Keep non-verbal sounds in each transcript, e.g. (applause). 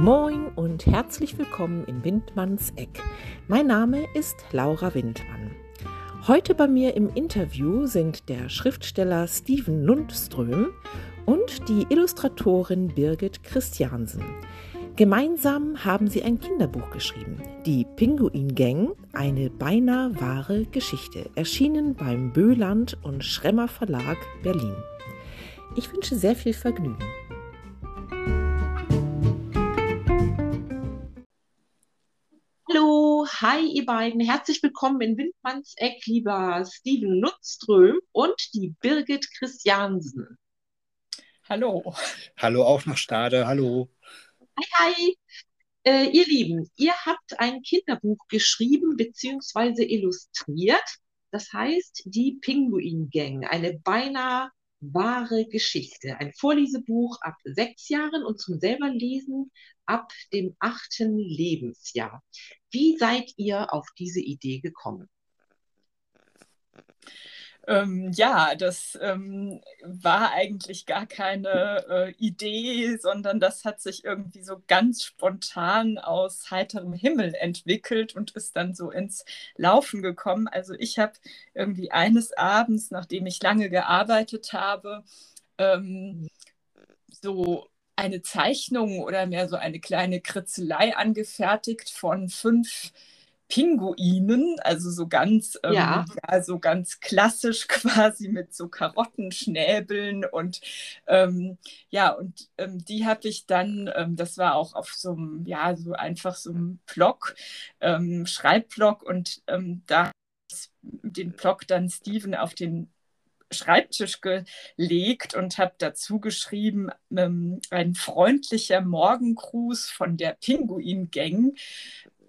Moin und herzlich willkommen in Windmanns Eck. Mein Name ist Laura Windmann. Heute bei mir im Interview sind der Schriftsteller Steven Lundström und die Illustratorin Birgit Christiansen. Gemeinsam haben sie ein Kinderbuch geschrieben, Die Pinguin Gang, eine beinahe wahre Geschichte, erschienen beim Böland und Schremmer Verlag Berlin. Ich wünsche sehr viel Vergnügen. Hallo, hi ihr beiden, herzlich willkommen in Windmanns Eck, lieber Steven Lundström und die Birgit Christiansen. Hallo. Hallo auch nach Stade, hallo. Hi, hi. Äh, ihr Lieben, ihr habt ein Kinderbuch geschrieben bzw. illustriert. Das heißt Die Pinguin Gang, eine beinahe wahre Geschichte. Ein Vorlesebuch ab sechs Jahren und zum selber lesen ab dem achten Lebensjahr. Wie seid ihr auf diese Idee gekommen? Ähm, ja, das ähm, war eigentlich gar keine äh, Idee, sondern das hat sich irgendwie so ganz spontan aus heiterem Himmel entwickelt und ist dann so ins Laufen gekommen. Also ich habe irgendwie eines Abends, nachdem ich lange gearbeitet habe, ähm, so eine Zeichnung oder mehr so eine kleine Kritzelei angefertigt von fünf Pinguinen, also so ganz, ähm, ja. ja. so ganz klassisch (laughs) quasi mit so Karottenschnäbeln und ähm, ja, und ähm, die habe ich dann, ähm, das war auch auf so einem, ja, so einfach so einem Block, ähm, Schreibblock und ähm, da den Block dann Steven auf den Schreibtisch gelegt und habe dazu geschrieben, ein freundlicher Morgengruß von der Pinguin-Gang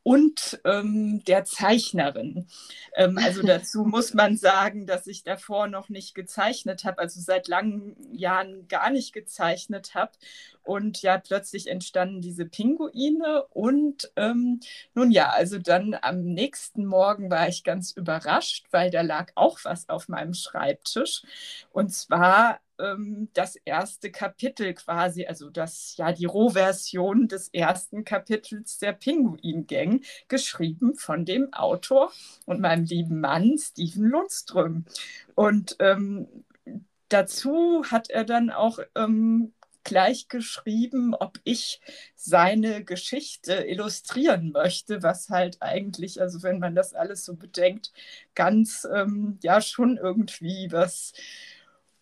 und ähm, der Zeichnerin. Ähm, also (laughs) dazu muss man sagen, dass ich davor noch nicht gezeichnet habe, also seit langen Jahren gar nicht gezeichnet habe. Und ja, plötzlich entstanden diese Pinguine. Und ähm, nun ja, also dann am nächsten Morgen war ich ganz überrascht, weil da lag auch was auf meinem Schreibtisch. Und zwar ähm, das erste Kapitel quasi, also das ja die Rohversion des ersten Kapitels der Pinguin-Gang, geschrieben von dem Autor und meinem lieben Mann Steven Lundström. Und ähm, dazu hat er dann auch ähm, gleich geschrieben, ob ich seine Geschichte illustrieren möchte, was halt eigentlich, also wenn man das alles so bedenkt, ganz ähm, ja schon irgendwie was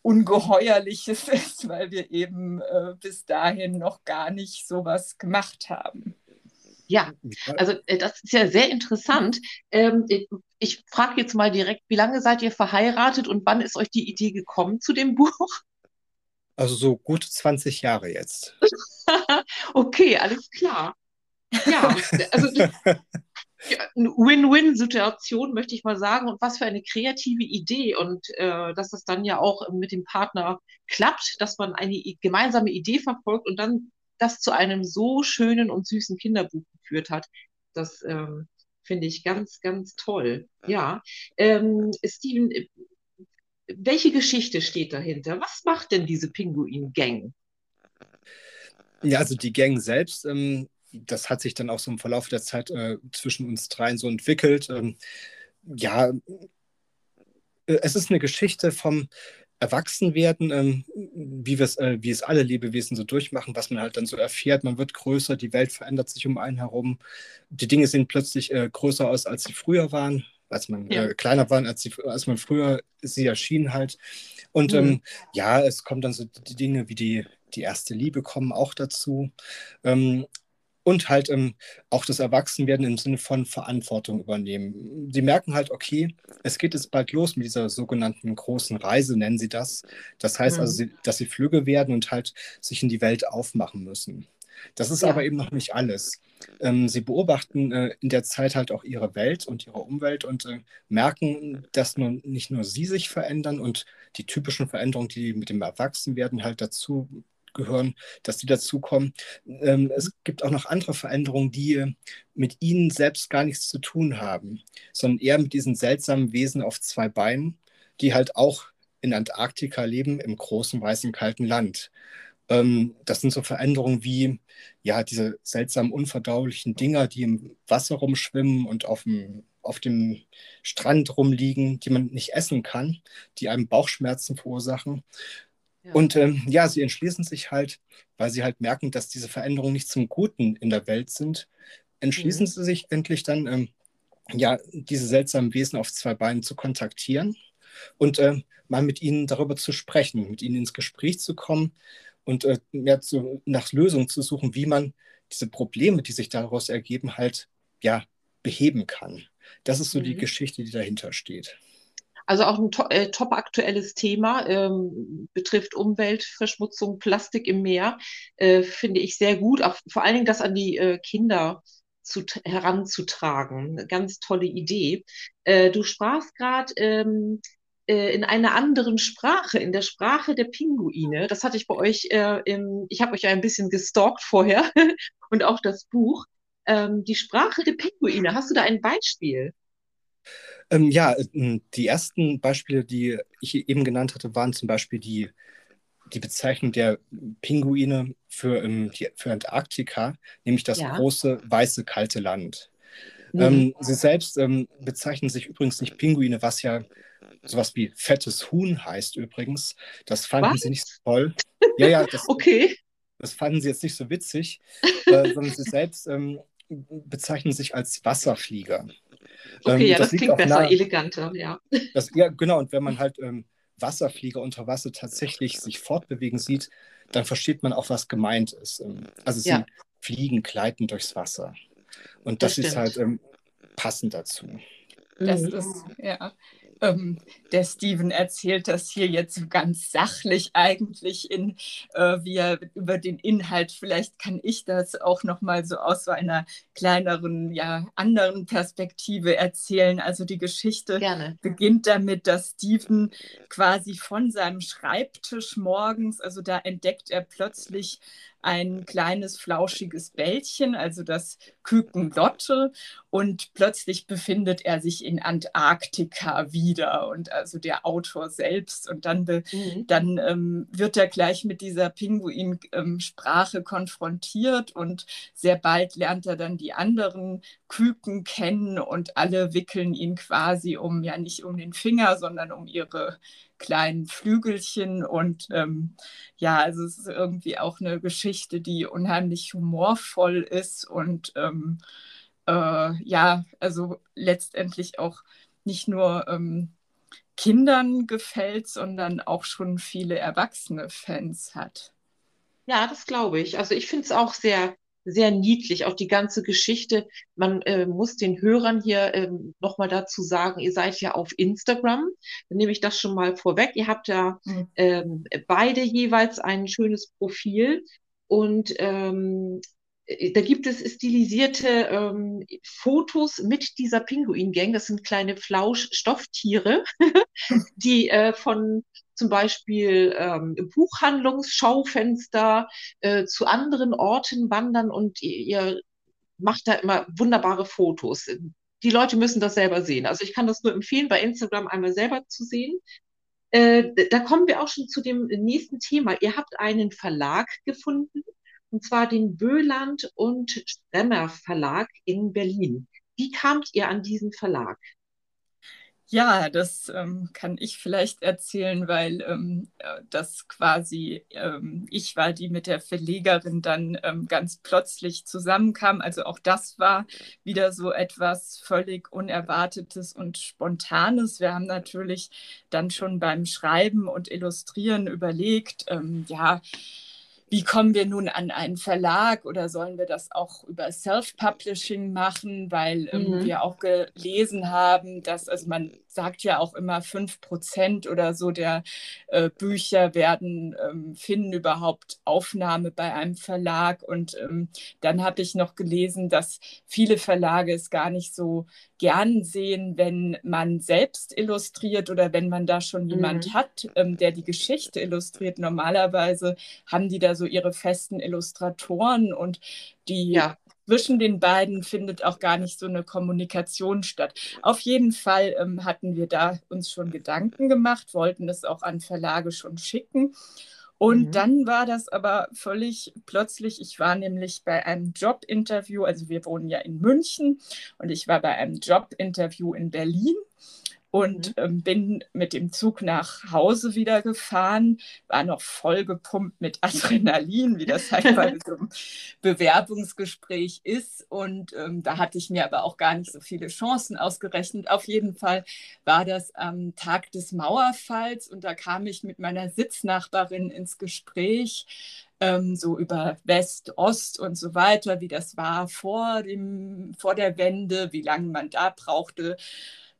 Ungeheuerliches (laughs) ist, weil wir eben äh, bis dahin noch gar nicht sowas gemacht haben. Ja, also äh, das ist ja sehr interessant. Ähm, ich, ich frage jetzt mal direkt, wie lange seid ihr verheiratet und wann ist euch die Idee gekommen zu dem Buch? Also so gut 20 Jahre jetzt. (laughs) okay, alles klar. Ja, also ja, (laughs) eine Win-Win-Situation, möchte ich mal sagen. Und was für eine kreative Idee. Und äh, dass das dann ja auch mit dem Partner klappt, dass man eine gemeinsame Idee verfolgt und dann das zu einem so schönen und süßen Kinderbuch geführt hat. Das ähm, finde ich ganz, ganz toll. Ja. Ähm, Steven, welche Geschichte steht dahinter? Was macht denn diese Pinguin-Gang? Ja, also die Gang selbst ähm, das hat sich dann auch so im Verlauf der Zeit äh, zwischen uns dreien so entwickelt. Ähm, ja, äh, es ist eine Geschichte vom Erwachsenwerden, ähm, wie, äh, wie es alle Lebewesen so durchmachen, was man halt dann so erfährt. Man wird größer, die Welt verändert sich um einen herum. Die Dinge sehen plötzlich äh, größer aus, als sie früher waren, als man ja. äh, kleiner waren, als, sie, als man früher sie erschien halt. Und mhm. ähm, ja, es kommen dann so die Dinge wie die, die erste Liebe kommen auch dazu. Ähm, und halt ähm, auch das Erwachsenwerden im Sinne von Verantwortung übernehmen. Sie merken halt, okay, es geht jetzt bald los mit dieser sogenannten großen Reise, nennen sie das. Das heißt also, mhm. sie, dass sie Flügge werden und halt sich in die Welt aufmachen müssen. Das ist ja. aber eben noch nicht alles. Ähm, sie beobachten äh, in der Zeit halt auch ihre Welt und ihre Umwelt und äh, merken, dass nun nicht nur sie sich verändern und die typischen Veränderungen, die mit dem Erwachsenwerden halt dazu gehören, dass die dazukommen. Ähm, es gibt auch noch andere Veränderungen, die äh, mit ihnen selbst gar nichts zu tun haben, sondern eher mit diesen seltsamen Wesen auf zwei Beinen, die halt auch in Antarktika leben, im großen, weißen, kalten Land. Ähm, das sind so Veränderungen wie ja diese seltsamen unverdaulichen Dinger, die im Wasser rumschwimmen und auf dem, auf dem Strand rumliegen, die man nicht essen kann, die einem Bauchschmerzen verursachen. Ja. Und ähm, ja, sie entschließen sich halt, weil sie halt merken, dass diese Veränderungen nicht zum Guten in der Welt sind, entschließen mhm. sie sich endlich dann, ähm, ja, diese seltsamen Wesen auf zwei Beinen zu kontaktieren und äh, mal mit ihnen darüber zu sprechen, mit ihnen ins Gespräch zu kommen und äh, mehr zu, nach Lösungen zu suchen, wie man diese Probleme, die sich daraus ergeben, halt ja beheben kann. Das ist so mhm. die Geschichte, die dahinter steht. Also auch ein to äh, top aktuelles Thema, ähm, betrifft Umweltverschmutzung, Plastik im Meer, äh, finde ich sehr gut. Auch vor allen Dingen das an die äh, Kinder zu, heranzutragen. Eine ganz tolle Idee. Äh, du sprachst gerade ähm, äh, in einer anderen Sprache, in der Sprache der Pinguine. Das hatte ich bei euch, äh, im, ich habe euch ein bisschen gestalkt vorher (laughs) und auch das Buch. Ähm, die Sprache der Pinguine, hast du da ein Beispiel? Ähm, ja, äh, die ersten Beispiele, die ich eben genannt hatte, waren zum Beispiel die, die Bezeichnung der Pinguine für, ähm, die, für Antarktika, nämlich das ja. große, weiße, kalte Land. Mhm. Ähm, sie selbst ähm, bezeichnen sich übrigens nicht Pinguine, was ja sowas wie fettes Huhn heißt übrigens. Das fanden was? sie nicht so toll. Ja, ja, das, (laughs) okay. das fanden sie jetzt nicht so witzig, äh, sondern sie selbst ähm, bezeichnen sich als Wasserflieger. Okay, ähm, ja, das, das klingt besser, nahe, eleganter, ja. (laughs) Das, ja, genau, und wenn man halt ähm, Wasserflieger unter Wasser tatsächlich sich fortbewegen sieht, dann versteht man auch, was gemeint ist. Ähm, also sie ja. fliegen, gleiten durchs Wasser. Und das, das ist halt ähm, passend dazu. Das mhm. ist, ja. Ähm, der Steven erzählt das hier jetzt ganz sachlich eigentlich, in, äh, wie er über den Inhalt, vielleicht kann ich das auch nochmal so aus so einer kleineren, ja, anderen Perspektive erzählen. Also die Geschichte Gerne. beginnt damit, dass Steven quasi von seinem Schreibtisch morgens, also da entdeckt er plötzlich ein kleines flauschiges Bällchen, also das Küken Lotte. Und plötzlich befindet er sich in Antarktika wieder und also der Autor selbst. Und dann, mhm. dann ähm, wird er gleich mit dieser Pinguin-Sprache ähm, konfrontiert und sehr bald lernt er dann die anderen Küken kennen und alle wickeln ihn quasi um, ja nicht um den Finger, sondern um ihre kleinen Flügelchen. Und ähm, ja, also es ist irgendwie auch eine Geschichte, die unheimlich humorvoll ist und ähm, äh, ja, also letztendlich auch nicht nur ähm, Kindern gefällt, sondern auch schon viele erwachsene Fans hat. Ja, das glaube ich. Also ich finde es auch sehr sehr niedlich, auch die ganze Geschichte. Man äh, muss den Hörern hier äh, nochmal dazu sagen, ihr seid ja auf Instagram. Dann nehme ich das schon mal vorweg. Ihr habt ja mhm. ähm, beide jeweils ein schönes Profil und ähm, äh, da gibt es stilisierte ähm, Fotos mit dieser Pinguin-Gang. Das sind kleine Flauschstofftiere, (laughs) die äh, von zum Beispiel ähm, Buchhandlungsschaufenster äh, zu anderen Orten wandern und ihr, macht da immer wunderbare Fotos. Die Leute müssen das selber sehen. Also ich kann das nur empfehlen, bei Instagram einmal selber zu sehen. Äh, da kommen wir auch schon zu dem nächsten Thema. Ihr habt einen Verlag gefunden, und zwar den Böland und Stremmer Verlag in Berlin. Wie kamt ihr an diesen Verlag? Ja, das ähm, kann ich vielleicht erzählen, weil ähm, äh, das quasi ähm, ich war, die mit der Verlegerin dann ähm, ganz plötzlich zusammenkam. Also auch das war wieder so etwas völlig Unerwartetes und Spontanes. Wir haben natürlich dann schon beim Schreiben und Illustrieren überlegt, ähm, ja, wie kommen wir nun an einen Verlag oder sollen wir das auch über Self-Publishing machen, weil ähm, mhm. wir auch gelesen haben, dass, also man sagt ja auch immer, fünf Prozent oder so der äh, Bücher werden, ähm, finden überhaupt Aufnahme bei einem Verlag. Und ähm, dann habe ich noch gelesen, dass viele Verlage es gar nicht so gern sehen, wenn man selbst illustriert oder wenn man da schon jemand mhm. hat, ähm, der die Geschichte illustriert. Normalerweise haben die da so ihre festen Illustratoren und die ja zwischen den beiden findet auch gar nicht so eine Kommunikation statt. Auf jeden Fall ähm, hatten wir da uns schon Gedanken gemacht, wollten es auch an Verlage schon schicken. Und mhm. dann war das aber völlig plötzlich, ich war nämlich bei einem Jobinterview, also wir wohnen ja in München und ich war bei einem Jobinterview in Berlin und mhm. ähm, bin mit dem Zug nach Hause wieder gefahren, war noch voll gepumpt mit (laughs) Adrenalin, wie das halt bei (laughs) so einem Bewerbungsgespräch ist. Und ähm, da hatte ich mir aber auch gar nicht so viele Chancen ausgerechnet. Auf jeden Fall war das am Tag des Mauerfalls und da kam ich mit meiner Sitznachbarin ins Gespräch. Ähm, so über West, Ost und so weiter, wie das war vor, dem, vor der Wende, wie lange man da brauchte,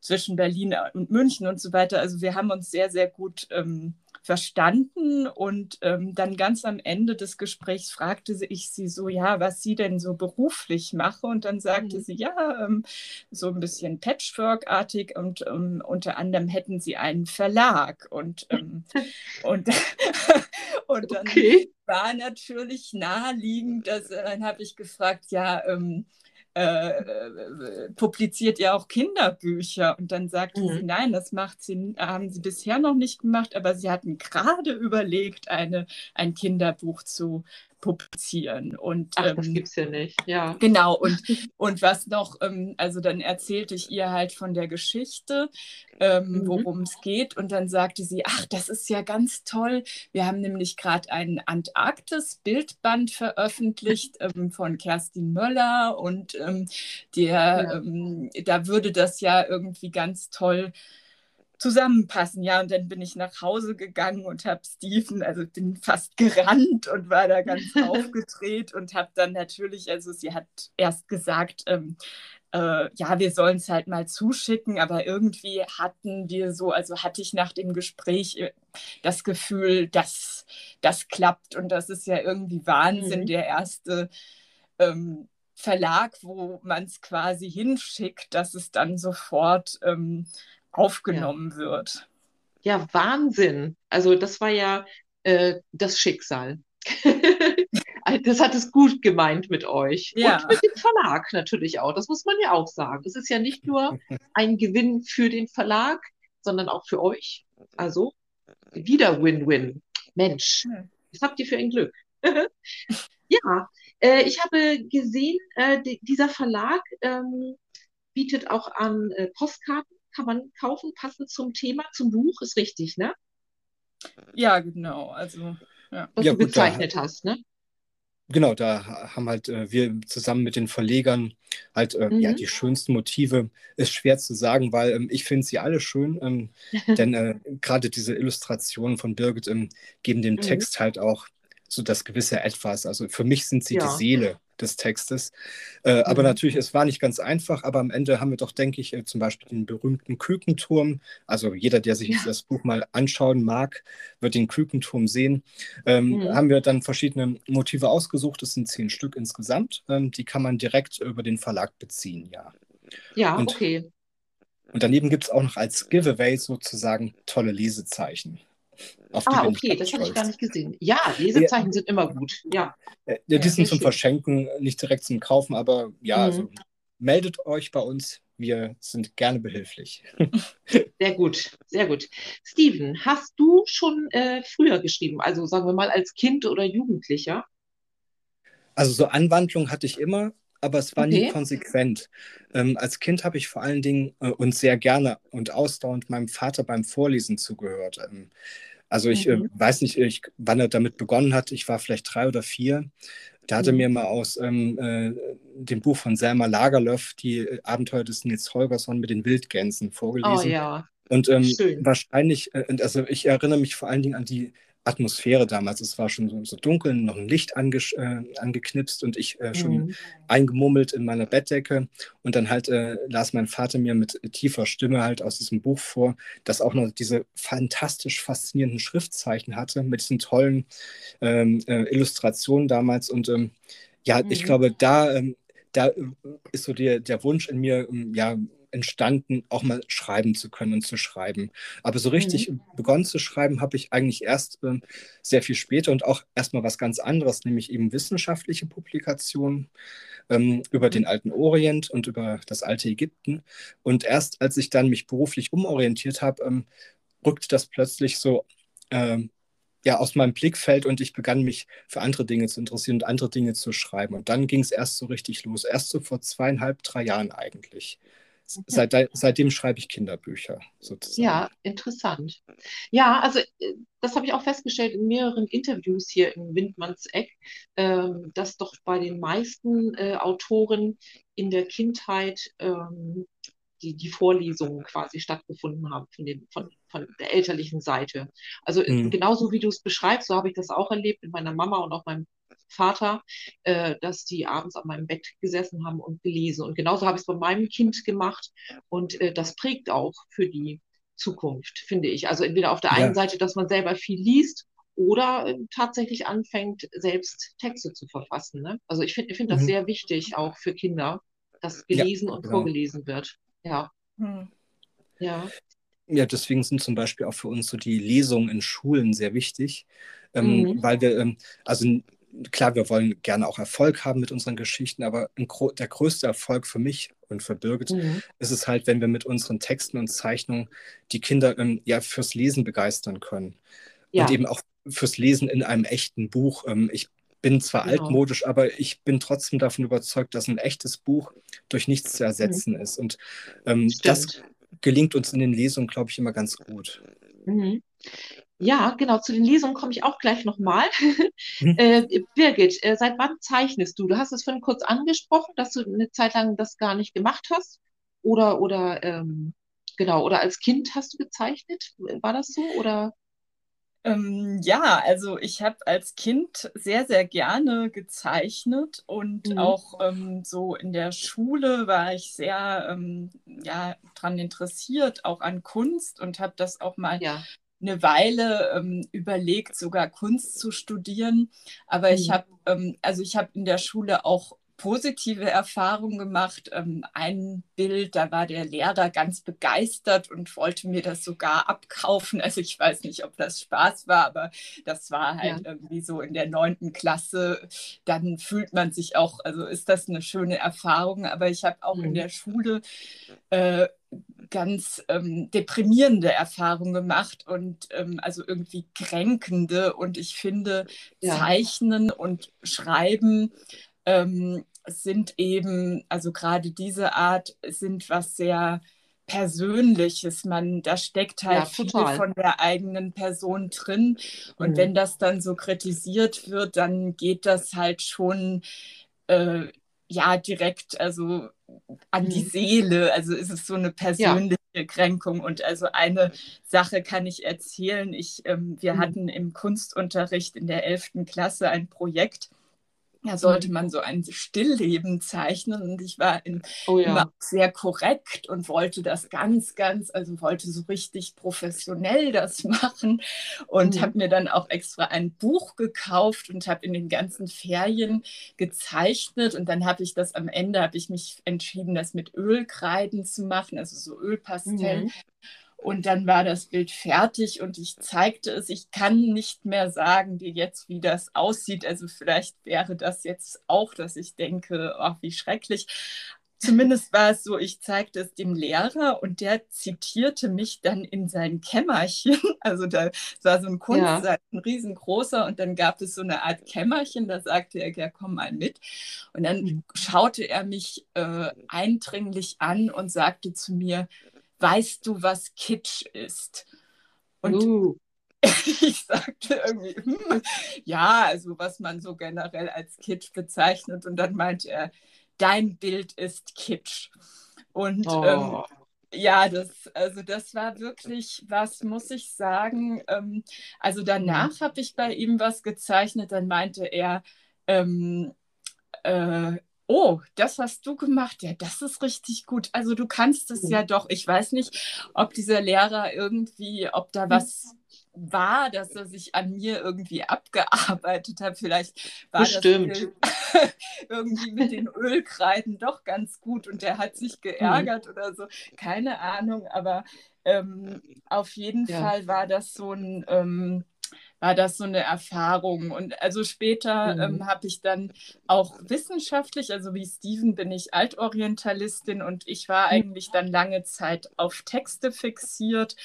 zwischen Berlin und München und so weiter. Also wir haben uns sehr, sehr gut ähm, verstanden und ähm, dann ganz am Ende des Gesprächs fragte ich sie so, ja, was sie denn so beruflich mache und dann sagte mhm. sie, ja, ähm, so ein bisschen Patchwork-artig und ähm, unter anderem hätten sie einen Verlag und, ähm, (laughs) und, (laughs) und dann okay. war natürlich naheliegend, dass, äh, dann habe ich gefragt, ja, ähm, äh, äh, publiziert ja auch Kinderbücher. Und dann sagte mhm. sie, nein, das macht sie, haben sie bisher noch nicht gemacht, aber sie hatten gerade überlegt, eine, ein Kinderbuch zu publizieren. Und, Ach, das ähm, gibt es ja nicht, ja. Genau, und, (laughs) und was noch, ähm, also dann erzählte ich ihr halt von der Geschichte, ähm, mhm. worum es geht. Und dann sagte sie, ach, das ist ja ganz toll. Wir haben nämlich gerade ein Antarktis-Bildband veröffentlicht ähm, von Kerstin Möller und ähm, der. Ähm, da würde das ja irgendwie ganz toll zusammenpassen. Ja, und dann bin ich nach Hause gegangen und habe Steven, also bin fast gerannt und war da ganz (laughs) aufgedreht und habe dann natürlich, also sie hat erst gesagt, ähm, äh, ja, wir sollen es halt mal zuschicken, aber irgendwie hatten wir so, also hatte ich nach dem Gespräch äh, das Gefühl, dass das klappt und das ist ja irgendwie Wahnsinn, mhm. der erste. Ähm, Verlag, wo man es quasi hinschickt, dass es dann sofort ähm, aufgenommen ja. wird. Ja, Wahnsinn. Also das war ja äh, das Schicksal. (laughs) das hat es gut gemeint mit euch. Ja. Und mit dem Verlag natürlich auch. Das muss man ja auch sagen. Es ist ja nicht nur ein Gewinn für den Verlag, sondern auch für euch. Also wieder Win-Win. Mensch, was habt ihr für ein Glück? (laughs) ja, äh, ich habe gesehen, äh, dieser Verlag ähm, bietet auch an äh, Postkarten kann man kaufen, passend zum Thema, zum Buch, ist richtig, ne? Ja, genau. Also, ja. Was ja, du gut, gezeichnet da, hast, ne? Genau, da haben halt äh, wir zusammen mit den Verlegern halt äh, mhm. ja die schönsten Motive. Ist schwer zu sagen, weil ähm, ich finde sie alle schön, ähm, (laughs) denn äh, gerade diese Illustrationen von Birgit ähm, geben dem mhm. Text halt auch so das gewisse Etwas. Also für mich sind sie ja. die Seele des Textes. Äh, mhm. Aber natürlich, es war nicht ganz einfach, aber am Ende haben wir doch, denke ich, äh, zum Beispiel den berühmten Kükenturm. Also jeder, der sich ja. das Buch mal anschauen mag, wird den Kükenturm sehen. Ähm, mhm. Haben wir dann verschiedene Motive ausgesucht. Es sind zehn Stück insgesamt. Ähm, die kann man direkt über den Verlag beziehen, ja. Ja, und, okay. Und daneben gibt es auch noch als Giveaway sozusagen tolle Lesezeichen ah, okay, das habe ich gar nicht gesehen. Ja, Lesezeichen ja. sind immer gut. Ja. ja die ja, sind zum schön. Verschenken, nicht direkt zum Kaufen, aber ja, mhm. also, meldet euch bei uns. Wir sind gerne behilflich. (laughs) Sehr gut, sehr gut. Steven, hast du schon äh, früher geschrieben, also sagen wir mal als Kind oder Jugendlicher? Also so Anwandlung hatte ich immer, aber es war okay. nie konsequent. Ähm, als Kind habe ich vor allen Dingen äh, und sehr gerne und ausdauernd meinem Vater beim Vorlesen zugehört. Ähm, also ich äh, mhm. äh, weiß nicht, ich, wann er damit begonnen hat. Ich war vielleicht drei oder vier. Da hat er mhm. mir mal aus ähm, äh, dem Buch von Selma Lagerlöf die äh, Abenteuer des Nils Holgersson mit den Wildgänsen vorgelesen. Oh ja. Und ähm, wahrscheinlich, äh, also ich erinnere mich vor allen Dingen an die Atmosphäre damals. Es war schon so, so dunkel, noch ein Licht ange, äh, angeknipst und ich äh, schon mhm. eingemummelt in meiner Bettdecke. Und dann halt äh, las mein Vater mir mit tiefer Stimme halt aus diesem Buch vor, das auch noch diese fantastisch faszinierenden Schriftzeichen hatte, mit diesen tollen ähm, äh, Illustrationen damals. Und ähm, ja, mhm. ich glaube, da, ähm, da äh, ist so der, der Wunsch in mir, ähm, ja, entstanden, auch mal schreiben zu können und zu schreiben. Aber so richtig mhm. begonnen zu schreiben habe ich eigentlich erst äh, sehr viel später und auch erstmal was ganz anderes, nämlich eben wissenschaftliche Publikationen ähm, über mhm. den alten Orient und über das alte Ägypten. Und erst als ich dann mich beruflich umorientiert habe, ähm, rückte das plötzlich so ähm, ja, aus meinem Blickfeld und ich begann mich für andere Dinge zu interessieren und andere Dinge zu schreiben. Und dann ging es erst so richtig los. Erst so vor zweieinhalb, drei Jahren eigentlich. Seit, seitdem schreibe ich Kinderbücher sozusagen. Ja, interessant. Ja, also äh, das habe ich auch festgestellt in mehreren Interviews hier im Windmanns Eck, ähm, dass doch bei den meisten äh, Autoren in der Kindheit ähm, die, die Vorlesungen quasi stattgefunden haben von, den, von, von der elterlichen Seite. Also mhm. genauso wie du es beschreibst, so habe ich das auch erlebt mit meiner Mama und auch meinem Vater, äh, dass die abends an meinem Bett gesessen haben und gelesen. Und genauso habe ich es bei meinem Kind gemacht. Und äh, das prägt auch für die Zukunft, finde ich. Also entweder auf der ja. einen Seite, dass man selber viel liest oder äh, tatsächlich anfängt, selbst Texte zu verfassen. Ne? Also ich finde find das mhm. sehr wichtig, auch für Kinder, dass gelesen ja, und genau. vorgelesen wird. Ja. Hm. Ja. Ja, deswegen sind zum Beispiel auch für uns so die Lesungen in Schulen sehr wichtig, ähm, mhm. weil wir, ähm, also klar, wir wollen gerne auch Erfolg haben mit unseren Geschichten, aber der größte Erfolg für mich und für Birgit mhm. ist es halt, wenn wir mit unseren Texten und Zeichnungen die Kinder ähm, ja fürs Lesen begeistern können. Ja. Und eben auch fürs Lesen in einem echten Buch. Ähm, ich bin zwar genau. altmodisch, aber ich bin trotzdem davon überzeugt, dass ein echtes Buch durch nichts zu ersetzen mhm. ist. Und ähm, das gelingt uns in den Lesungen, glaube ich, immer ganz gut. Mhm. Ja, genau, zu den Lesungen komme ich auch gleich nochmal. Mhm. (laughs) äh, Birgit, äh, seit wann zeichnest du? Du hast es vorhin kurz angesprochen, dass du eine Zeit lang das gar nicht gemacht hast. Oder, oder ähm, genau, oder als Kind hast du gezeichnet? War das so? Oder? Ähm, ja, also ich habe als Kind sehr, sehr gerne gezeichnet und mhm. auch ähm, so in der Schule war ich sehr ähm, ja, daran interessiert, auch an Kunst und habe das auch mal ja. Eine Weile ähm, überlegt, sogar Kunst zu studieren. Aber mhm. ich habe, ähm, also ich habe in der Schule auch positive Erfahrungen gemacht. Ähm, ein Bild, da war der Lehrer ganz begeistert und wollte mir das sogar abkaufen. (laughs) Also ich weiß nicht, ob das Spaß war, aber das war halt ja. irgendwie so in der neunten Klasse. Dann fühlt man sich auch, also ist das eine schöne Erfahrung. Aber ich habe auch mhm. in der Schule äh, ganz ähm, deprimierende Erfahrungen gemacht und ähm, also irgendwie kränkende. Und ich finde, ja. Zeichnen und Schreiben ähm, sind eben, also gerade diese Art sind was sehr Persönliches. Man, da steckt halt ja, viel von der eigenen Person drin. Und mhm. wenn das dann so kritisiert wird, dann geht das halt schon äh, ja direkt also an die mhm. Seele. Also ist es so eine persönliche ja. Kränkung. Und also eine Sache kann ich erzählen. Ich, ähm, wir mhm. hatten im Kunstunterricht in der 11. Klasse ein Projekt da sollte mhm. man so ein Stillleben zeichnen und ich war in, oh ja. immer sehr korrekt und wollte das ganz, ganz, also wollte so richtig professionell das (laughs) machen und mhm. habe mir dann auch extra ein Buch gekauft und habe in den ganzen Ferien gezeichnet und dann habe ich das am Ende, habe ich mich entschieden, das mit Ölkreiden zu machen, also so Ölpastell. Mhm. Und dann war das Bild fertig und ich zeigte es. Ich kann nicht mehr sagen dir jetzt, wie das aussieht. Also vielleicht wäre das jetzt auch, dass ich denke, ach, wie schrecklich. Zumindest war es so, ich zeigte es dem Lehrer und der zitierte mich dann in sein Kämmerchen. (laughs) Also da war so ein Kunstsaal, ja. ein riesengroßer und dann gab es so eine Art Kämmerchen, da sagte er, ja, komm mal mit. Und dann mhm. schaute er mich äh, eindringlich an und sagte zu mir, weißt du, was Kitsch ist? Und uh. (laughs) ich sagte irgendwie, hm, ja, also was man so generell als Kitsch bezeichnet. Und dann meinte er, dein Bild ist Kitsch. Und oh. ähm, ja, das, also das war wirklich was, muss ich sagen. Ähm, also danach mhm. habe ich bei ihm was gezeichnet, dann meinte er, ähm, äh, oh, das hast du gemacht, ja, das ist richtig gut. Also du kannst es ja doch. Ich weiß nicht, ob dieser Lehrer irgendwie, ob da was war, dass er sich an mir irgendwie abgearbeitet hat. Vielleicht war Bestimmt. das (laughs) irgendwie mit den Ölkreiden doch ganz gut und der hat sich geärgert mhm. oder so. Keine Ahnung, aber ähm, auf jeden ja. Fall war das so ein. Ähm, war das so eine Erfahrung. Und also später mhm. ähm, habe ich dann auch wissenschaftlich, also wie Steven bin ich Altorientalistin und ich war mhm. eigentlich dann lange Zeit auf Texte fixiert.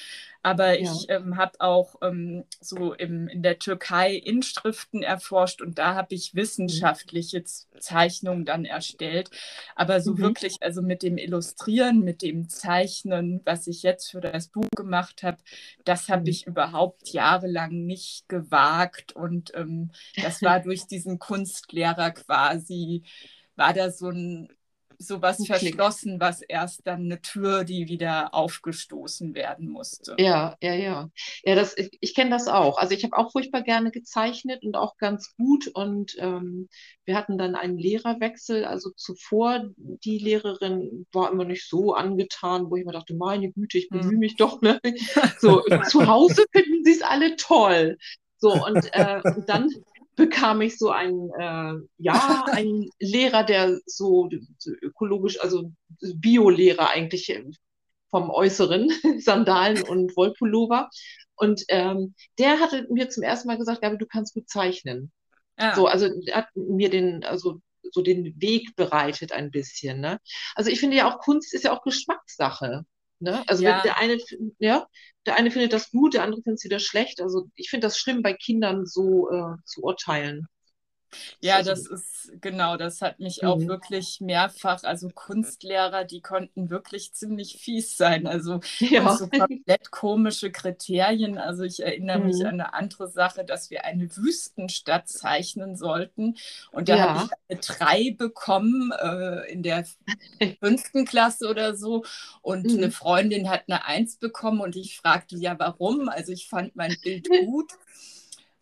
Aber ja. ich ähm, habe auch ähm, so im, in der Türkei Inschriften erforscht und da habe ich wissenschaftliche Zeichnungen dann erstellt. Aber so mhm. wirklich, also mit dem Illustrieren, mit dem Zeichnen, was ich jetzt für das Buch gemacht habe, das habe mhm. ich überhaupt jahrelang nicht gewagt. Und ähm, das war (laughs) durch diesen Kunstlehrer quasi, war da so ein sowas okay. verschlossen, was erst dann eine Tür, die wieder aufgestoßen werden musste. Ja, ja, ja. Ja, das, ich, ich kenne das auch. Also ich habe auch furchtbar gerne gezeichnet und auch ganz gut. Und ähm, wir hatten dann einen Lehrerwechsel. Also zuvor, die Lehrerin war immer nicht so angetan, wo ich mir dachte, meine Güte, ich bemühe hm. mich doch. Ne? (laughs) So, zu Hause finden sie es alle toll. So, und, äh, und dann bekam ich so einen, äh, ja, (laughs) einen Lehrer, der so, so ökologisch, also Bio-Lehrer eigentlich äh, vom Äußeren, (laughs) Sandalen und Wollpullover. Und ähm, der hatte mir zum ersten Mal gesagt, Gabi, du kannst gut zeichnen. Ja. So, also hat mir den, also so den Weg bereitet ein bisschen. Ne? Also ich finde ja auch Kunst ist ja auch Geschmackssache. Ne? Also ja. der eine, ja, der eine findet das gut, der andere findet es wieder schlecht. Also ich finde das schlimm, bei Kindern so äh, zu urteilen. Ja, das ist genau, das hat mich mhm. auch wirklich mehrfach, also Kunstlehrer, die konnten wirklich ziemlich fies sein. Also (laughs) ja. so komplett komische Kriterien. Also ich erinnere mhm. mich an eine andere Sache, dass wir eine Wüstenstadt zeichnen sollten. Und da ja. habe ich eine drei bekommen äh, in der (laughs) fünften Klasse oder so. Und mhm. eine Freundin hat eine Eins bekommen und ich fragte ja, warum. Also ich fand mein Bild (laughs) gut.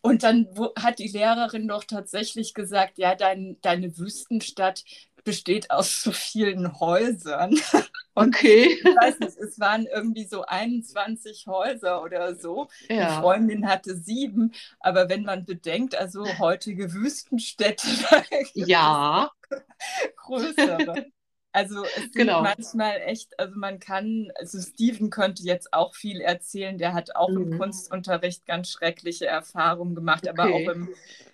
Und dann hat die Lehrerin doch tatsächlich gesagt, ja, dein, deine Wüstenstadt besteht aus so vielen Häusern. (laughs) Okay. ich weiß nicht, es waren irgendwie so 21 Häuser oder so. Ja. Die Freundin hatte sieben. Aber wenn man bedenkt, also heutige Wüstenstädte, (laughs) ja. größere. Also es sind genau. manchmal echt, also man kann, also Steven könnte jetzt auch viel erzählen, der hat auch mhm. im Kunstunterricht ganz schreckliche Erfahrungen gemacht, okay. aber auch im,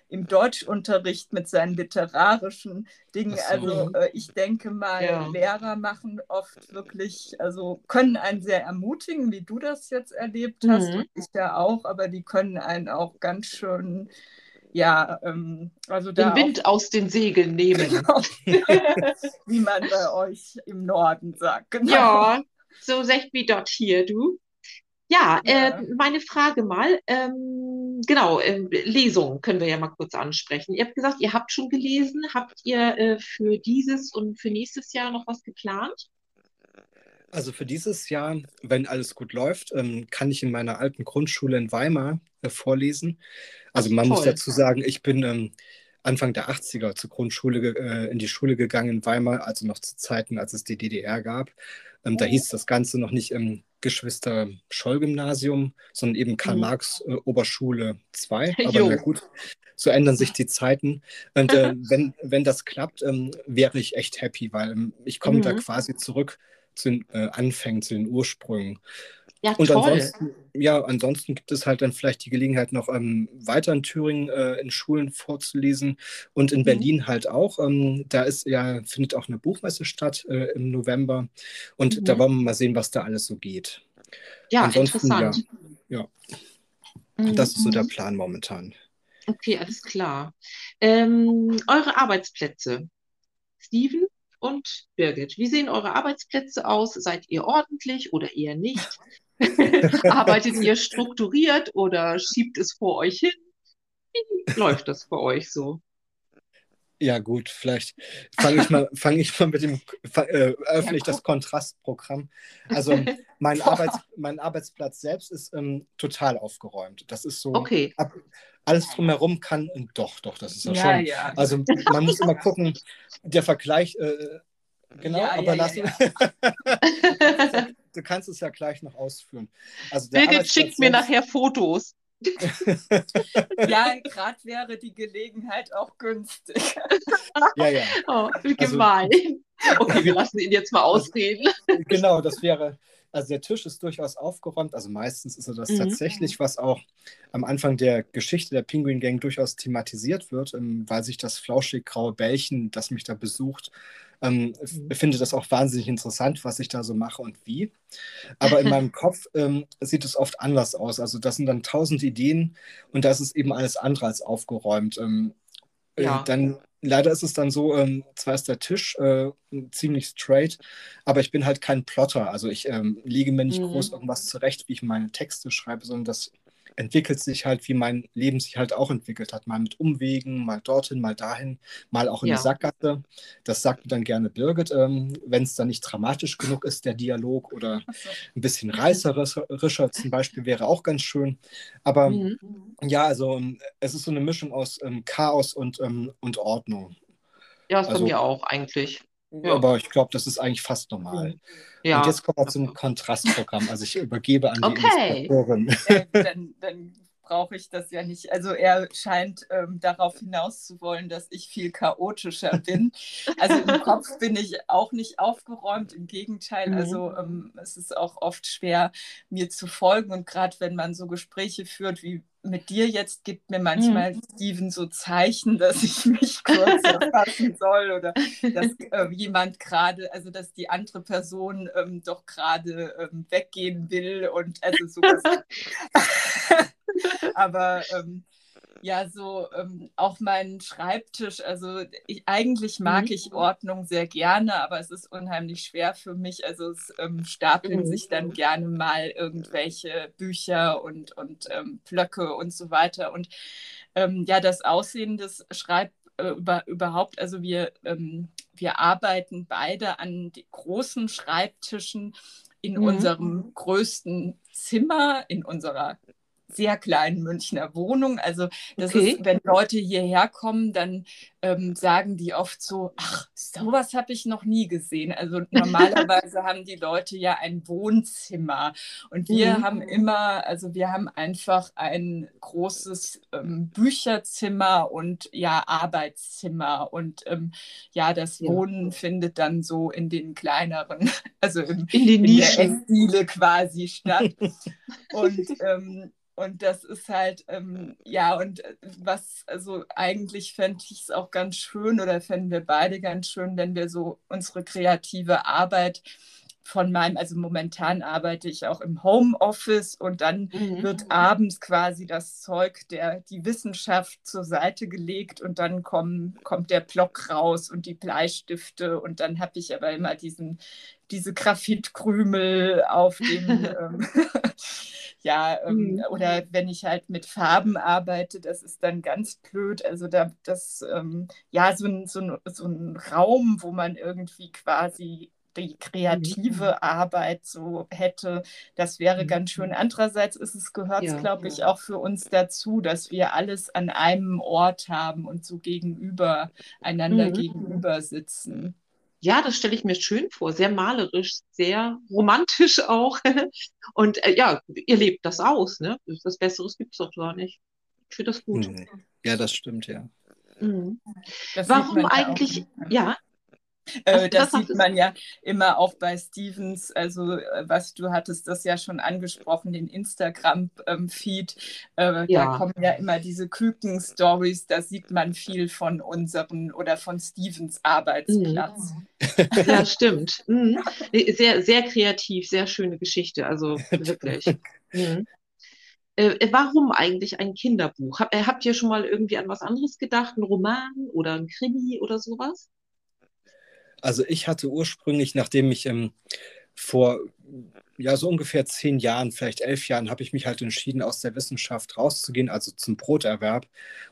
im Deutschunterricht mit seinen literarischen Dingen. So. Also äh, ich denke mal, ja. Lehrer machen oft wirklich, also können einen sehr ermutigen, wie du das jetzt erlebt hast, mhm. und ich ja auch, aber die können einen auch ganz schön ja, ähm, also den Wind auch, aus den Segeln nehmen. (laughs) Genau. Wie man bei euch im Norden sagt. Genau. Ja, so sagt wie dort hier, du. Ja, ja. Äh, meine Frage mal, ähm, genau, äh, Lesung können wir ja mal kurz ansprechen. Ihr habt gesagt, ihr habt schon gelesen. Habt ihr äh, für dieses und für nächstes Jahr noch was geplant? Also für dieses Jahr, wenn alles gut läuft, ähm, kann ich in meiner alten Grundschule in Weimar äh, vorlesen. Also man Toll. muss dazu sagen, ich bin ähm, Anfang der 80er zur Grundschule äh, in die Schule gegangen in Weimar, also noch zu Zeiten, als es die DDR gab. Ähm, da hieß das Ganze noch nicht im Geschwister-Scholl-Gymnasium, sondern eben Karl-Marx-Oberschule äh, 2. (laughs) Aber na gut, so ändern sich die Zeiten. Und äh, (laughs) wenn, wenn das klappt, ähm, wäre ich echt happy, weil ähm, ich komme mhm. da quasi zurück zu den äh, Anfängen, zu den Ursprüngen. Ja, und toll. Ansonsten, ja, ansonsten gibt es halt dann vielleicht die Gelegenheit, noch ähm, weiter in Thüringen äh, in Schulen vorzulesen und in mhm. Berlin halt auch. Ähm, da ist ja, findet auch eine Buchmesse statt äh, im November und mhm. da wollen wir mal sehen, was da alles so geht. Ja, ansonsten, interessant. Ja, ja. Mhm. das ist so der mhm. Plan momentan. Okay, alles klar. Ähm, eure Arbeitsplätze. Steven? und Birgit, wie sehen eure Arbeitsplätze aus? Seid ihr ordentlich oder eher nicht? (laughs) Arbeitet ihr strukturiert oder schiebt es vor euch hin? Wie läuft das für euch so? Ja, gut, vielleicht fange ich, mal, (laughs) fang ich mal mit dem, äh, öffne ich das Kontrastprogramm. Also mein, (laughs) Arbeits, mein Arbeitsplatz selbst ist ähm, total aufgeräumt. Das ist so, okay. ab, alles drumherum kann, doch, doch, das ist ja, ja schon. Ja. Also man muss immer gucken, der Vergleich, äh, genau, ja, aber lass, du kannst es ja gleich noch ausführen. Also Birgit schickt mir nachher Fotos. (laughs) ja, gerade wäre die Gelegenheit auch günstig. ja, ja. Oh, wie also, gemein. Okay, wir lassen ihn jetzt mal ausreden. Genau, das wäre, also der Tisch ist durchaus aufgeräumt. Also meistens ist das mhm. tatsächlich, was auch am Anfang der Geschichte der Penguin Gang durchaus thematisiert wird, ähm, weil sich das flauschig graue Bällchen, das mich da besucht, Ähm, mhm. Finde das auch wahnsinnig interessant, was ich da so mache und wie. Aber in meinem (laughs) Kopf ähm, sieht es oft anders aus. Also das sind dann tausend Ideen und das ist eben alles andere als aufgeräumt. Ähm, äh, ja. Dann leider ist es dann so, ähm, zwar ist der Tisch äh, ziemlich straight, aber ich bin halt kein Plotter. Also ich ähm, lege mir nicht mhm. groß irgendwas zurecht, wie ich meine Texte schreibe, sondern das entwickelt sich halt, wie mein Leben sich halt auch entwickelt hat. Mal mit Umwegen, mal dorthin, mal dahin, mal auch in ja. die Sackgasse. Das sagt mir dann gerne Birgit, ähm, wenn es dann nicht dramatisch genug ist, der Dialog oder ein bisschen reißerischer zum Beispiel wäre auch ganz schön. Aber mhm. ja, also ähm, es ist so eine Mischung aus ähm, Chaos und, ähm, und Ordnung. Ja, ist also, bei mir auch eigentlich. Ja. Aber ich glaube, das ist eigentlich fast normal. Ja. Und jetzt kommen wir zum Kontrastprogramm. Also ich übergebe an die okay. Illustratorin. Äh, dann, dann brauche ich das ja nicht. Also er scheint ähm, darauf hinaus zu wollen, dass ich viel chaotischer bin. Also im (laughs) Kopf bin ich auch nicht aufgeräumt. Im Gegenteil, also mhm. ähm, es ist auch oft schwer, mir zu folgen. Und gerade wenn man so Gespräche führt wie mit dir jetzt gibt mir manchmal mhm. Steven so Zeichen, dass ich mich (laughs) kurz erfassen soll oder dass (laughs) äh, jemand gerade, also dass die andere Person ähm, doch gerade ähm, weggehen will und also sowas. (laughs) Aber ähm, ja, so ähm, auch meinen Schreibtisch. Also ich, eigentlich mag mhm. ich Ordnung sehr gerne, aber es ist unheimlich schwer für mich. Also es ähm, stapeln mhm. sich dann gerne mal irgendwelche Bücher und, und ähm, Blöcke und so weiter. Und ähm, ja, das Aussehen des Schreib äh, über, überhaupt, also wir, ähm, wir arbeiten beide an großen Schreibtischen in mhm. unserem größten Zimmer, in unserer sehr kleinen Münchner Wohnung. Also das okay. ist, wenn Leute hierher kommen, dann ähm, sagen die oft so, ach, sowas habe ich noch nie gesehen. Also (laughs) normalerweise haben die Leute ja ein Wohnzimmer und wir mhm. haben immer, also wir haben einfach ein großes ähm, Bücherzimmer und ja Arbeitszimmer und ähm, ja, das Wohnen ja. findet dann so in den kleineren, (laughs) also im, in, den in der Essdiele quasi statt. (laughs) und ähm, und das ist halt, ähm, ja, und äh, was, also eigentlich fände ich es auch ganz schön oder fänden wir beide ganz schön, wenn wir so unsere kreative Arbeit von meinem, also momentan arbeite ich auch im Homeoffice und dann mhm. wird abends quasi das Zeug der die Wissenschaft zur Seite gelegt und dann kommen, kommt der Block raus und die Bleistifte und dann habe ich aber immer diesen, diese Graphitkrümel auf dem ähm, (laughs) (laughs) ja, ähm, mhm. oder wenn ich halt mit Farben arbeite, das ist dann ganz blöd. Also da das, ähm, ja, so ein, so, ein, so ein Raum, wo man irgendwie quasi kreative mhm. Arbeit so hätte, das wäre mhm. ganz schön. Andererseits ist es, gehört es, ja, glaube ich, auch für uns dazu, dass wir alles an einem Ort haben und so gegenüber, einander mhm. gegenüber sitzen. Ja, das stelle ich mir schön vor, sehr malerisch, sehr romantisch auch. (laughs) Und äh, ja, ihr lebt das aus, ne? Das Besseres gibt es doch gar nicht. Ich finde das gut. Mhm. Ja, das stimmt, ja. Mhm. Das Warum eigentlich, ja, äh, das sieht man ja immer auch bei Stevens, also äh, was du hattest das ja schon angesprochen, den Instagram-Feed. Äh, ja. Da kommen ja immer diese Küken-Stories, da sieht man viel von unseren oder von Stevens Arbeitsplatz. Mhm. Ja, stimmt. Mhm. Sehr, sehr kreativ, sehr schöne Geschichte, also (laughs) wirklich. Mhm. Äh, warum eigentlich ein Kinderbuch? Hab, habt ihr schon mal irgendwie an was anderes gedacht? Ein Roman oder ein Krimi oder sowas? Also ich hatte ursprünglich, nachdem ich ähm, vor ja so ungefähr zehn Jahren, vielleicht elf Jahren, habe ich mich halt entschieden, aus der Wissenschaft rauszugehen, also zum Broterwerb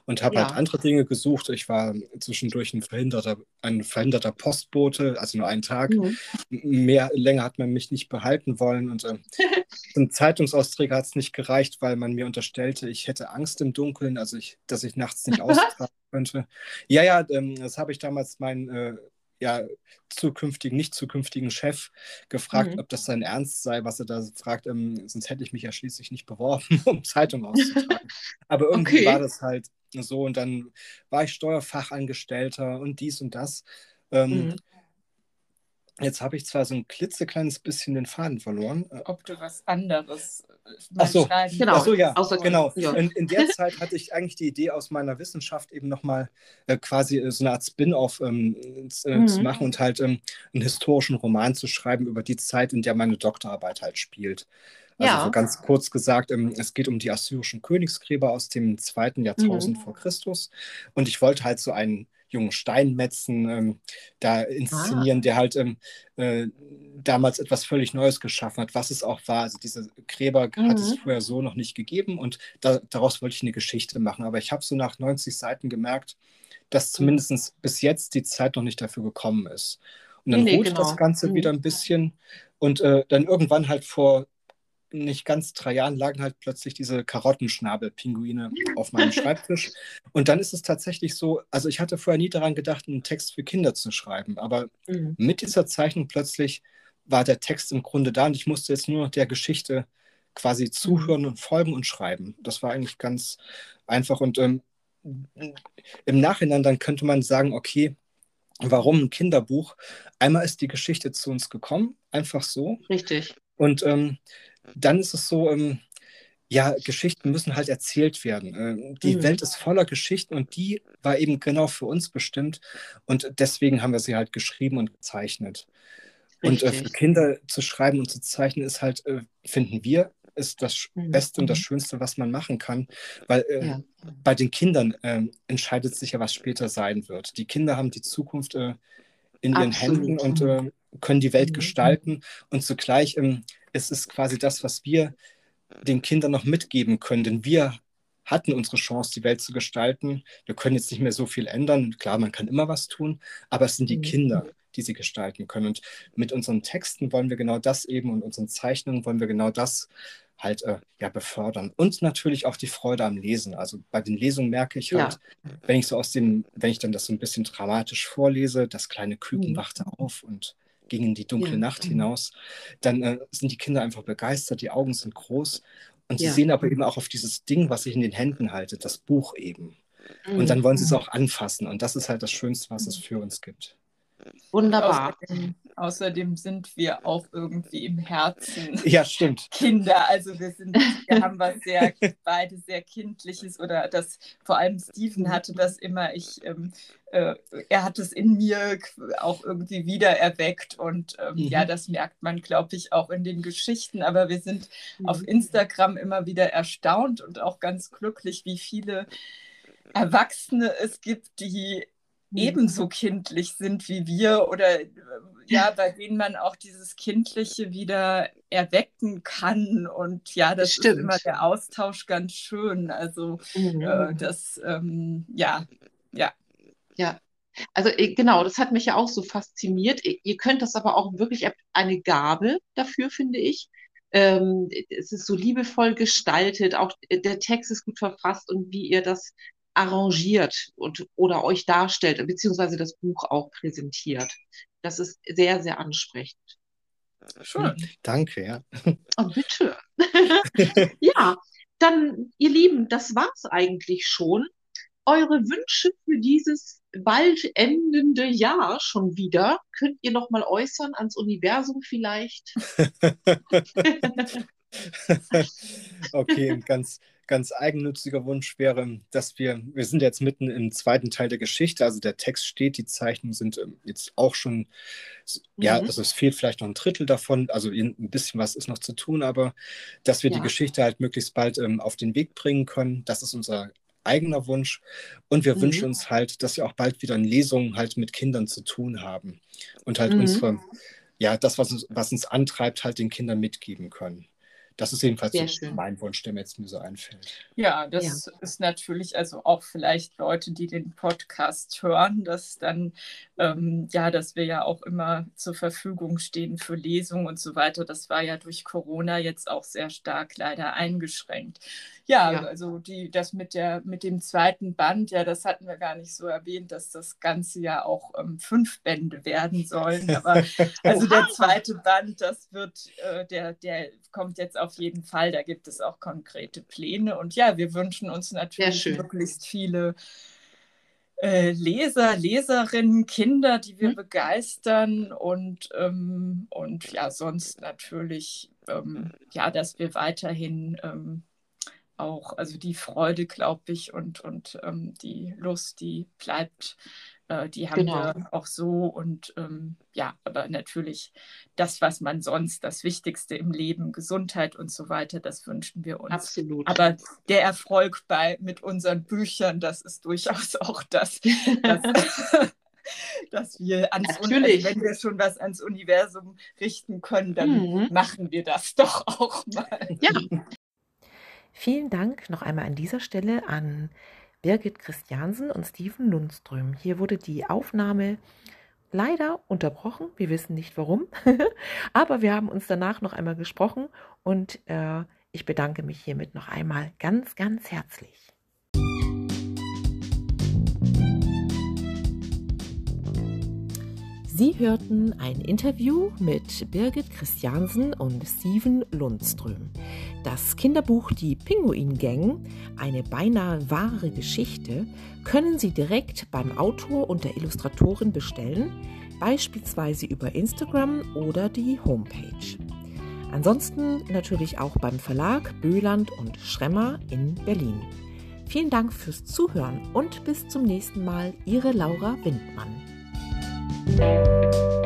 und habe halt ja. halt andere Dinge gesucht. Ich war zwischendurch ein verhinderter, ein verhinderter Postbote, also nur einen Tag. Mhm. Mehr länger hat man mich nicht behalten wollen und äh, (laughs) zum Zeitungsausträger hat es nicht gereicht, weil man mir unterstellte, ich hätte Angst im Dunkeln, also ich, dass ich nachts nicht (laughs) austragen könnte. Ja, ja, ähm, das habe ich damals meinen äh, ja, zukünftigen, nicht zukünftigen Chef gefragt, mhm. ob das sein Ernst sei, was er da fragt. Ähm, sonst hätte ich mich ja schließlich nicht beworben, (laughs) um Zeitung auszutragen. Aber irgendwie okay. war das halt so. Und dann war ich Steuerfachangestellter und dies und das. Ähm, mhm. Jetzt habe ich zwar so ein klitzekleines bisschen den Faden verloren. Ob du was anderes Ach so. Genau. Ach so, ja, Außer- genau. ja. In, in der (laughs) Zeit hatte ich eigentlich die Idee aus meiner Wissenschaft eben nochmal äh, quasi äh, so eine Art Spin-off ähm, z- äh, Mhm. zu machen und halt ähm, einen historischen Roman zu schreiben über die Zeit, in der meine Doktorarbeit halt spielt. Also Ja. so ganz kurz gesagt, ähm, es geht um die assyrischen Königsgräber aus dem zweiten Jahrtausend Mhm. vor Christus. Und ich wollte halt so einen jungen Steinmetzen ähm, da inszenieren, der halt ähm, äh, damals etwas völlig Neues geschaffen hat, was es auch war. Also diese Gräber hat es Mhm. vorher so noch nicht gegeben und da, daraus wollte ich eine Geschichte machen. Aber ich habe so nach 90 Seiten gemerkt, dass zumindest bis jetzt die Zeit noch nicht dafür gekommen ist. Und dann nee, ruht genau. das Ganze Mhm. wieder ein bisschen und äh, dann irgendwann halt vor nicht ganz drei Jahren lagen halt plötzlich diese Karottenschnabel-Pinguine auf meinem Schreibtisch. Und dann ist es tatsächlich so, also ich hatte vorher nie daran gedacht, einen Text für Kinder zu schreiben, aber Mhm. mit dieser Zeichnung plötzlich war der Text im Grunde da und ich musste jetzt nur noch der Geschichte quasi zuhören und folgen und schreiben. Das war eigentlich ganz einfach und ähm, im Nachhinein dann könnte man sagen, okay, warum ein Kinderbuch? Einmal ist die Geschichte zu uns gekommen, einfach so. Richtig. Und ähm, dann ist es so, ähm, ja, Geschichten müssen halt erzählt werden. Ähm, die Mhm. Welt ist voller Geschichten und die war eben genau für uns bestimmt. Und deswegen haben wir sie halt geschrieben und gezeichnet. Und äh, für Richtig. Kinder zu schreiben und zu zeichnen ist halt, äh, finden wir, ist das Mhm. Beste und das Mhm. Schönste, was man machen kann. Weil äh, Ja. bei den Kindern ähm, entscheidet sich ja, was später sein wird. Die Kinder haben die Zukunft äh, in ihren Absolut. Händen und äh, können die Welt Mhm. gestalten. Und zugleich ähm, es ist quasi das, was wir den Kindern noch mitgeben können. Denn wir hatten unsere Chance, die Welt zu gestalten. Wir können jetzt nicht mehr so viel ändern. Klar, man kann immer was tun, aber es sind die Mhm. Kinder, die sie gestalten können. Und mit unseren Texten wollen wir genau das eben und unseren Zeichnungen wollen wir genau das halt äh, ja, befördern. Und natürlich auch die Freude am Lesen. Also bei den Lesungen merke ich halt, wenn ich so aus dem, wenn ich dann das so ein bisschen dramatisch vorlese, das kleine Küken Mhm. wachte auf und ging in die dunkle Ja. Nacht Mhm. hinaus, dann äh, sind die Kinder einfach begeistert, die Augen sind groß und sie Ja. sehen aber eben auch auf dieses Ding, was ich in den Händen halte, das Buch eben. Und dann Mhm. wollen sie es auch anfassen und das ist halt das Schönste, was es für uns gibt. Wunderbar. Außerdem, außerdem sind wir auch irgendwie im Herzen (laughs) Ja, stimmt. Kinder. Also wir sind, wir (laughs) haben was sehr, beide sehr Kindliches oder das, vor allem Steven hatte das immer, ich, ähm, äh, er hat es in mir auch irgendwie wieder erweckt und ähm, Mhm. ja, das merkt man, glaube ich, auch in den Geschichten. Aber wir sind auf Mhm. Instagram immer wieder erstaunt und auch ganz glücklich, wie viele Erwachsene es gibt, die Mhm. ebenso kindlich sind wie wir oder äh, ja, bei denen man auch dieses Kindliche wieder erwecken kann. Und ja, das Stimmt. ist immer der Austausch ganz schön. Also Mhm. äh, das, ähm, ja, ja. Also äh, genau, das hat mich ja auch so fasziniert. Ihr könnt das aber auch wirklich, ihr habt eine Gabe dafür, finde ich. Ähm, es ist so liebevoll gestaltet, auch äh, der Text ist gut verfasst und wie ihr das arrangiert und oder euch darstellt, beziehungsweise das Buch auch präsentiert. Das ist sehr, sehr ansprechend. Schön. Danke, ja. Oh, bitte. (laughs) (laughs) Ja, dann, ihr Lieben, das war's eigentlich schon. Eure Wünsche für dieses bald endende Jahr schon wieder könnt ihr noch mal äußern ans Universum vielleicht. (laughs) (laughs) Okay, ein ganz, ganz eigennütziger Wunsch wäre, dass wir, wir sind jetzt mitten im zweiten Teil der Geschichte, also der Text steht, die Zeichnungen sind ähm, jetzt auch schon, ja, Mhm. also es fehlt vielleicht noch ein Drittel davon, also ein bisschen was ist noch zu tun, aber dass wir Ja. die Geschichte halt möglichst bald ähm, auf den Weg bringen können, das ist unser eigener Wunsch und wir Mhm. wünschen uns halt, dass wir auch bald wieder in Lesungen halt mit Kindern zu tun haben und halt Mhm. unsere, ja, das, was uns, was uns antreibt, halt den Kindern mitgeben können. Das ist jedenfalls so schön. mein Wunsch, der mir jetzt mir so einfällt. Ja, das ist natürlich also auch vielleicht Leute, die den Podcast hören, dass dann, ähm, ja, dass wir ja auch immer zur Verfügung stehen für Lesungen und so weiter. Das war ja durch Corona jetzt auch sehr stark leider eingeschränkt. Ja, Ja. also die, das mit der, mit dem zweiten Band, ja, das hatten wir gar nicht so erwähnt, dass das Ganze ja auch ähm, fünf Bände werden sollen. (laughs) Aber also der zweite Band, das wird, äh, der, der kommt jetzt auf jeden Fall. Da gibt es auch konkrete Pläne. Und ja, wir wünschen uns natürlich möglichst viele äh, Leser, Leserinnen, Kinder, die wir mhm. begeistern und, ähm, und ja, sonst natürlich, ähm, ja, dass wir weiterhin ähm, auch, also die Freude, glaube ich, und, und ähm, die Lust, die bleibt äh, die haben genau. wir auch so und ähm, ja, aber natürlich das, was man sonst, das Wichtigste im Leben, Gesundheit und so weiter, das wünschen wir uns. Absolut. Aber der Erfolg bei, mit unseren Büchern, das ist durchaus (laughs) auch das, das (laughs) dass wir ans Natürlich. Also wenn wir schon was ans Universum richten können, dann mhm. machen wir das doch auch mal. Ja. Vielen Dank noch einmal an dieser Stelle an Birgit Christiansen und Steven Lundström. Hier wurde die Aufnahme leider unterbrochen. Wir wissen nicht warum, (laughs) aber wir haben uns danach noch einmal gesprochen und äh, ich bedanke mich hiermit noch einmal ganz, ganz herzlich. Sie hörten ein Interview mit Birgit Christiansen und Steven Lundström. Das Kinderbuch Die Pinguin-Gang, eine beinahe wahre Geschichte, können Sie direkt beim Autor und der Illustratorin bestellen, beispielsweise über Instagram oder die Homepage. Ansonsten natürlich auch beim Verlag Böland und Schremmer in Berlin. Vielen Dank fürs Zuhören und bis zum nächsten Mal, Ihre Laura Windmann. Thank you.